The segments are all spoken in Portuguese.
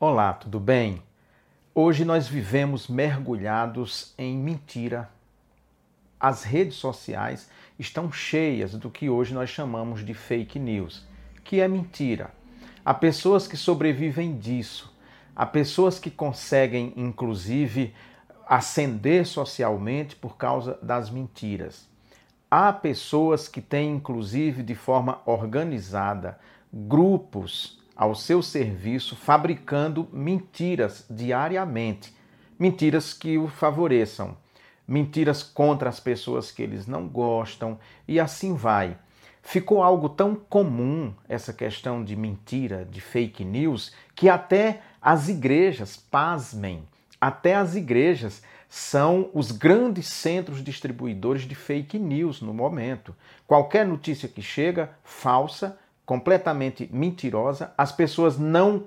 Olá, tudo bem? Hoje nós vivemos mergulhados em mentira. As redes sociais estão cheias do que hoje nós chamamos de fake news, que é mentira. Há pessoas que sobrevivem disso, há pessoas que conseguem, inclusive, ascender socialmente por causa das mentiras. Há pessoas que têm, inclusive, de forma organizada, grupos ao seu serviço, fabricando mentiras diariamente, mentiras que o favoreçam, mentiras contra as pessoas que eles não gostam e assim vai. Ficou algo tão comum essa questão de mentira, de fake news, que até as igrejas, pasmem, até as igrejas são os grandes centros distribuidores de fake news no momento. Qualquer notícia que chega, falsa, completamente mentirosa, as pessoas não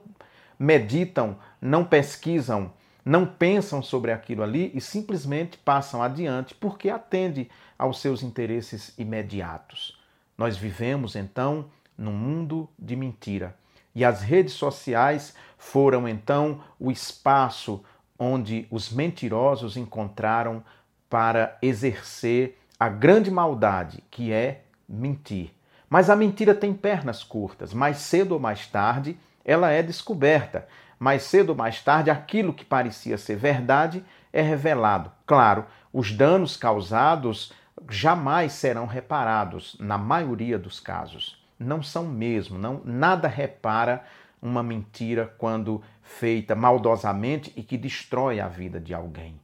meditam, não pesquisam, não pensam sobre aquilo ali e simplesmente passam adiante porque atende aos seus interesses imediatos. Nós vivemos então num mundo de mentira. E as redes sociais foram então o espaço onde os mentirosos encontraram para exercer a grande maldade que é mentir. Mas a mentira tem pernas curtas. Mais cedo ou mais tarde, ela é descoberta. Mais cedo ou mais tarde, aquilo que parecia ser verdade é revelado. Claro, os danos causados jamais serão reparados, na maioria dos casos. Não são mesmo, não, nada repara uma mentira quando feita maldosamente e que destrói a vida de alguém.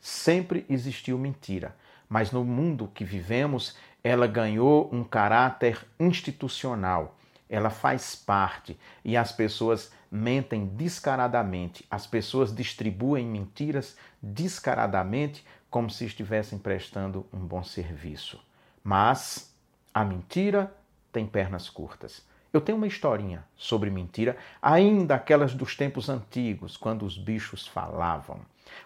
Sempre existiu mentira, mas no mundo que vivemos, ela ganhou um caráter institucional. Ela faz parte e as pessoas mentem descaradamente. As pessoas distribuem mentiras descaradamente como se estivessem prestando um bom serviço. Mas a mentira tem pernas curtas. Eu tenho uma historinha sobre mentira, ainda aquelas dos tempos antigos, quando os bichos falavam.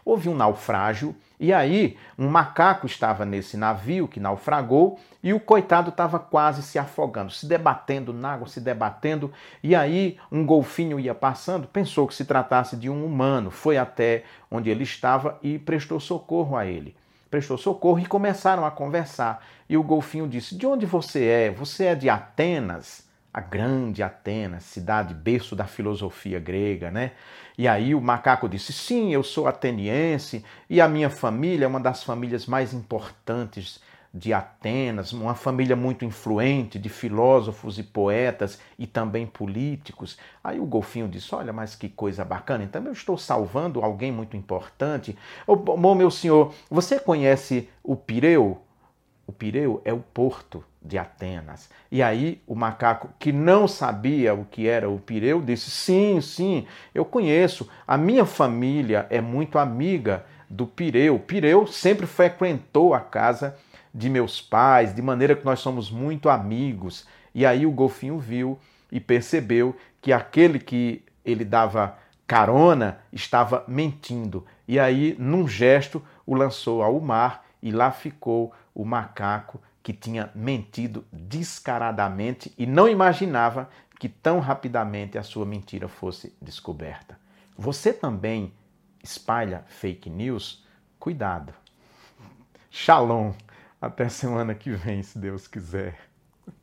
Houve um naufrágio e aí um macaco estava nesse navio que naufragou e o coitado estava quase se afogando, se debatendo na água, se debatendo. E aí um golfinho ia passando, pensou que se tratasse de um humano, foi até onde ele estava e prestou socorro a ele. Prestou socorro e começaram a conversar. E o golfinho disse: De onde você é? Você é de Atenas? A grande Atenas, cidade berço da filosofia grega, né? E aí o macaco disse: Sim, eu sou ateniense e a minha família é uma das famílias mais importantes de Atenas, uma família muito influente de filósofos e poetas e também políticos. Aí o golfinho disse: Olha, mas que coisa bacana, então eu estou salvando alguém muito importante. Bom, meu senhor, você conhece o Pireu? O Pireu é o porto de Atenas. E aí o macaco, que não sabia o que era o Pireu, disse: Sim, sim, eu conheço. A minha família é muito amiga do Pireu. Pireu sempre frequentou a casa de meus pais, de maneira que nós somos muito amigos. E aí o golfinho viu e percebeu que aquele que ele dava carona estava mentindo. E aí, num gesto, o lançou ao mar e lá ficou o macaco que tinha mentido descaradamente e não imaginava que tão rapidamente a sua mentira fosse descoberta. Você também espalha fake news? Cuidado. Shalom. Até semana que vem, se Deus quiser.